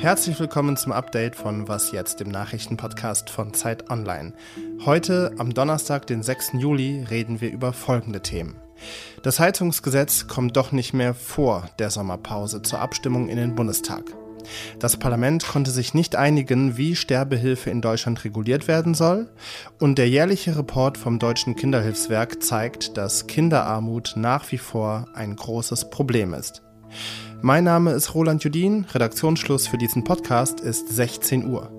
Herzlich willkommen zum Update von Was jetzt, dem Nachrichtenpodcast von Zeit Online. Heute, am Donnerstag, den 6. Juli, reden wir über folgende Themen. Das Heizungsgesetz kommt doch nicht mehr vor der Sommerpause zur Abstimmung in den Bundestag. Das Parlament konnte sich nicht einigen, wie Sterbehilfe in Deutschland reguliert werden soll. Und der jährliche Report vom Deutschen Kinderhilfswerk zeigt, dass Kinderarmut nach wie vor ein großes Problem ist. Mein Name ist Roland Judin. Redaktionsschluss für diesen Podcast ist 16 Uhr.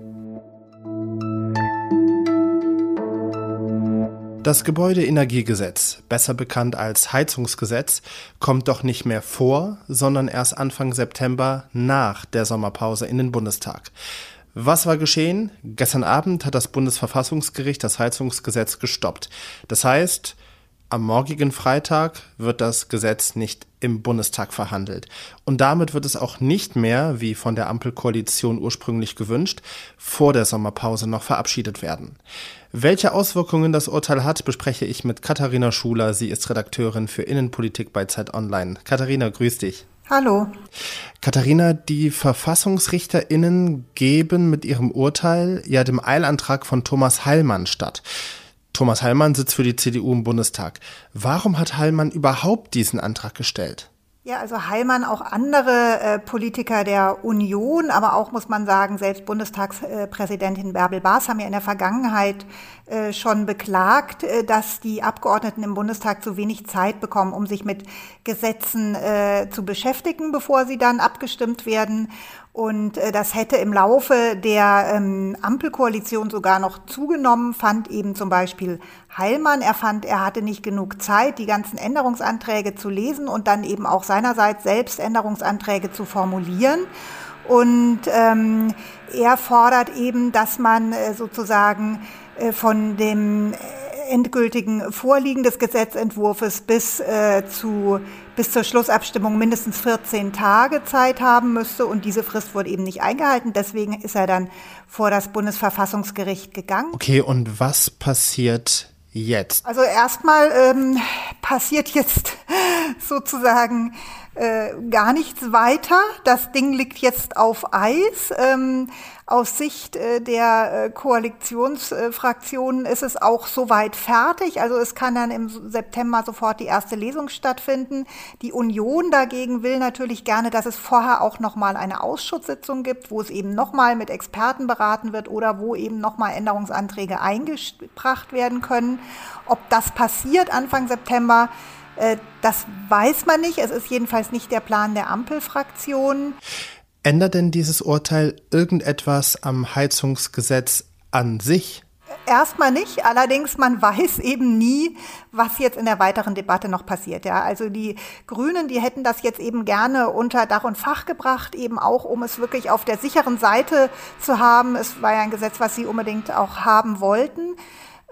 Das Gebäudeenergiegesetz, besser bekannt als Heizungsgesetz, kommt doch nicht mehr vor, sondern erst Anfang September nach der Sommerpause in den Bundestag. Was war geschehen? Gestern Abend hat das Bundesverfassungsgericht das Heizungsgesetz gestoppt. Das heißt, am morgigen Freitag wird das Gesetz nicht im Bundestag verhandelt. Und damit wird es auch nicht mehr, wie von der Ampelkoalition ursprünglich gewünscht, vor der Sommerpause noch verabschiedet werden. Welche Auswirkungen das Urteil hat, bespreche ich mit Katharina Schuler. Sie ist Redakteurin für Innenpolitik bei Zeit Online. Katharina, grüß dich. Hallo. Katharina, die VerfassungsrichterInnen geben mit ihrem Urteil ja dem Eilantrag von Thomas Heilmann statt. Thomas Heilmann sitzt für die CDU im Bundestag. Warum hat Heilmann überhaupt diesen Antrag gestellt? Ja, also Heilmann, auch andere äh, Politiker der Union, aber auch, muss man sagen, selbst Bundestagspräsidentin Bärbel Baas haben ja in der Vergangenheit äh, schon beklagt, äh, dass die Abgeordneten im Bundestag zu wenig Zeit bekommen, um sich mit Gesetzen äh, zu beschäftigen, bevor sie dann abgestimmt werden. Und äh, das hätte im Laufe der ähm, Ampelkoalition sogar noch zugenommen, fand eben zum Beispiel Heilmann. Er fand, er hatte nicht genug Zeit, die ganzen Änderungsanträge zu lesen und dann eben auch seinerseits selbst Änderungsanträge zu formulieren. Und ähm, er fordert eben, dass man äh, sozusagen äh, von dem endgültigen Vorliegen des Gesetzentwurfs bis, äh, zu, bis zur Schlussabstimmung mindestens 14 Tage Zeit haben müsste. Und diese Frist wurde eben nicht eingehalten. Deswegen ist er dann vor das Bundesverfassungsgericht gegangen. Okay, und was passiert jetzt? Also erstmal ähm, passiert jetzt sozusagen äh, gar nichts weiter. Das Ding liegt jetzt auf Eis. Ähm, aus Sicht äh, der äh, Koalitionsfraktionen ist es auch soweit fertig. Also es kann dann im September sofort die erste Lesung stattfinden. Die Union dagegen will natürlich gerne, dass es vorher auch noch mal eine Ausschusssitzung gibt, wo es eben noch mal mit Experten beraten wird oder wo eben noch mal Änderungsanträge eingebracht werden können. Ob das passiert Anfang September, das weiß man nicht. Es ist jedenfalls nicht der Plan der Ampelfraktion. Ändert denn dieses Urteil irgendetwas am Heizungsgesetz an sich? Erstmal nicht, allerdings man weiß eben nie, was jetzt in der weiteren Debatte noch passiert. Ja, also die Grünen, die hätten das jetzt eben gerne unter Dach und Fach gebracht, eben auch, um es wirklich auf der sicheren Seite zu haben. Es war ja ein Gesetz, was sie unbedingt auch haben wollten.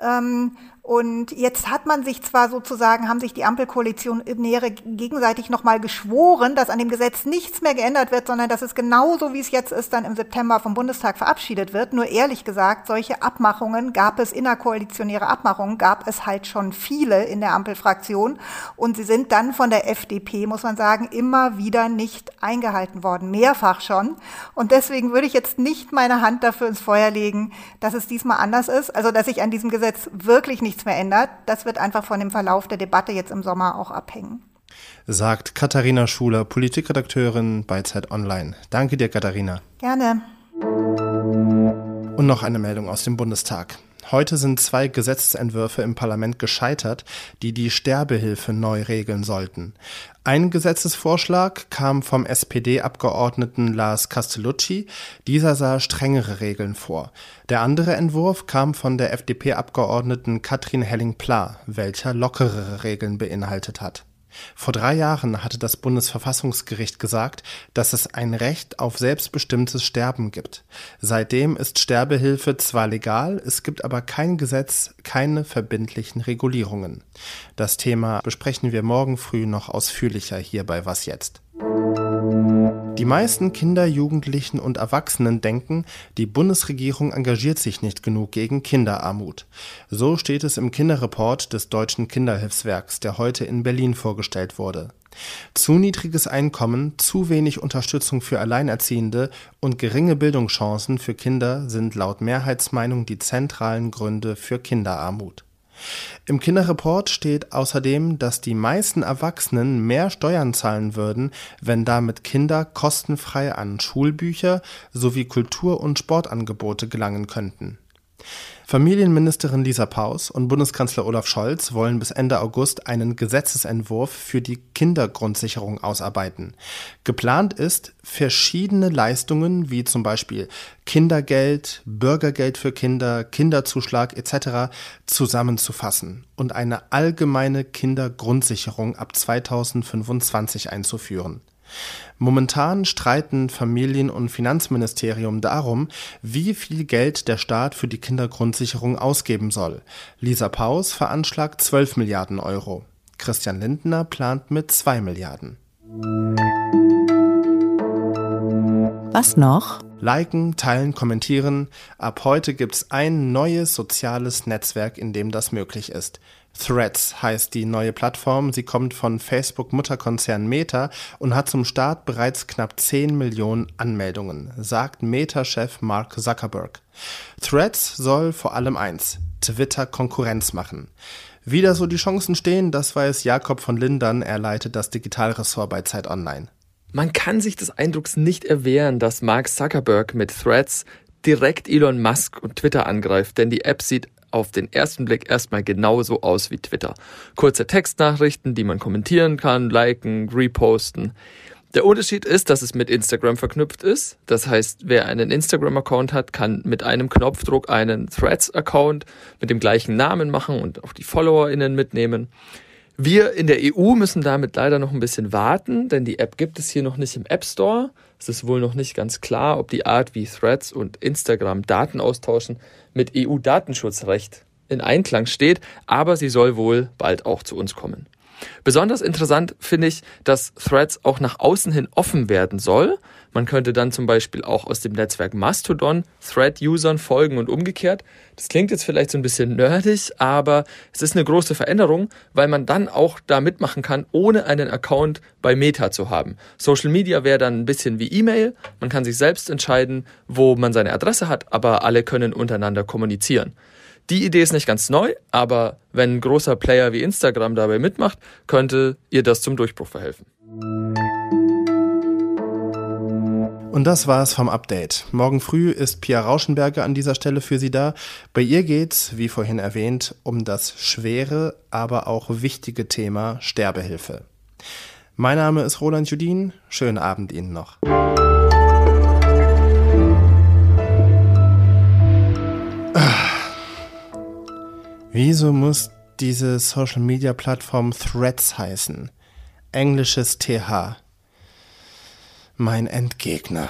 Ähm, und jetzt hat man sich zwar sozusagen, haben sich die Ampelkoalitionäre gegenseitig nochmal geschworen, dass an dem Gesetz nichts mehr geändert wird, sondern dass es genauso, wie es jetzt ist, dann im September vom Bundestag verabschiedet wird. Nur ehrlich gesagt, solche Abmachungen gab es, innerkoalitionäre Abmachungen gab es halt schon viele in der Ampelfraktion. Und sie sind dann von der FDP, muss man sagen, immer wieder nicht eingehalten worden. Mehrfach schon. Und deswegen würde ich jetzt nicht meine Hand dafür ins Feuer legen, dass es diesmal anders ist. Also, dass sich an diesem Gesetz wirklich nichts nichts mehr ändert. Das wird einfach von dem Verlauf der Debatte jetzt im Sommer auch abhängen. Sagt Katharina Schuler, Politikredakteurin bei Zeit Online. Danke dir, Katharina. Gerne. Und noch eine Meldung aus dem Bundestag. Heute sind zwei Gesetzentwürfe im Parlament gescheitert, die die Sterbehilfe neu regeln sollten. Ein Gesetzesvorschlag kam vom SPD-Abgeordneten Lars Castellucci. Dieser sah strengere Regeln vor. Der andere Entwurf kam von der FDP-Abgeordneten Katrin Helling-Pla, welcher lockerere Regeln beinhaltet hat. Vor drei Jahren hatte das Bundesverfassungsgericht gesagt, dass es ein Recht auf selbstbestimmtes Sterben gibt. Seitdem ist Sterbehilfe zwar legal, es gibt aber kein Gesetz, keine verbindlichen Regulierungen. Das Thema besprechen wir morgen früh noch ausführlicher hier bei Was jetzt. Die meisten Kinder, Jugendlichen und Erwachsenen denken, die Bundesregierung engagiert sich nicht genug gegen Kinderarmut. So steht es im Kinderreport des Deutschen Kinderhilfswerks, der heute in Berlin vorgestellt wurde. Zu niedriges Einkommen, zu wenig Unterstützung für Alleinerziehende und geringe Bildungschancen für Kinder sind laut Mehrheitsmeinung die zentralen Gründe für Kinderarmut. Im Kinderreport steht außerdem, dass die meisten Erwachsenen mehr Steuern zahlen würden, wenn damit Kinder kostenfrei an Schulbücher sowie Kultur- und Sportangebote gelangen könnten Familienministerin Lisa Paus und Bundeskanzler Olaf Scholz wollen bis Ende August einen Gesetzesentwurf für die Kindergrundsicherung ausarbeiten. Geplant ist, verschiedene Leistungen wie zum Beispiel Kindergeld, Bürgergeld für Kinder, Kinderzuschlag etc. zusammenzufassen und eine allgemeine Kindergrundsicherung ab 2025 einzuführen. Momentan streiten Familien- und Finanzministerium darum, wie viel Geld der Staat für die Kindergrundsicherung ausgeben soll. Lisa Paus veranschlagt 12 Milliarden Euro. Christian Lindner plant mit 2 Milliarden. Was noch? Liken, teilen, kommentieren. Ab heute gibt's ein neues soziales Netzwerk, in dem das möglich ist. Threads heißt die neue Plattform. Sie kommt von Facebook-Mutterkonzern Meta und hat zum Start bereits knapp 10 Millionen Anmeldungen, sagt Meta-Chef Mark Zuckerberg. Threads soll vor allem eins, Twitter Konkurrenz machen. Wie da so die Chancen stehen, das weiß Jakob von Lindern, er leitet das Digitalressort bei Zeit Online. Man kann sich des Eindrucks nicht erwehren, dass Mark Zuckerberg mit Threads direkt Elon Musk und Twitter angreift, denn die App sieht auf den ersten Blick erstmal genauso aus wie Twitter. Kurze Textnachrichten, die man kommentieren kann, liken, reposten. Der Unterschied ist, dass es mit Instagram verknüpft ist. Das heißt, wer einen Instagram-Account hat, kann mit einem Knopfdruck einen Threads-Account mit dem gleichen Namen machen und auch die FollowerInnen mitnehmen. Wir in der EU müssen damit leider noch ein bisschen warten, denn die App gibt es hier noch nicht im App Store. Es ist wohl noch nicht ganz klar, ob die Art, wie Threads und Instagram Daten austauschen, mit EU-Datenschutzrecht in Einklang steht, aber sie soll wohl bald auch zu uns kommen. Besonders interessant finde ich, dass Threads auch nach außen hin offen werden soll. Man könnte dann zum Beispiel auch aus dem Netzwerk Mastodon Thread-Usern folgen und umgekehrt. Das klingt jetzt vielleicht so ein bisschen nerdig, aber es ist eine große Veränderung, weil man dann auch da mitmachen kann, ohne einen Account bei Meta zu haben. Social Media wäre dann ein bisschen wie E-Mail. Man kann sich selbst entscheiden, wo man seine Adresse hat, aber alle können untereinander kommunizieren. Die Idee ist nicht ganz neu, aber wenn ein großer Player wie Instagram dabei mitmacht, könnte ihr das zum Durchbruch verhelfen. Und das war's vom Update. Morgen früh ist Pia Rauschenberger an dieser Stelle für Sie da. Bei ihr geht's, wie vorhin erwähnt, um das schwere, aber auch wichtige Thema Sterbehilfe. Mein Name ist Roland Judin. Schönen Abend Ihnen noch. Wieso muss diese Social Media Plattform Threads heißen? Englisches TH. Mein Endgegner.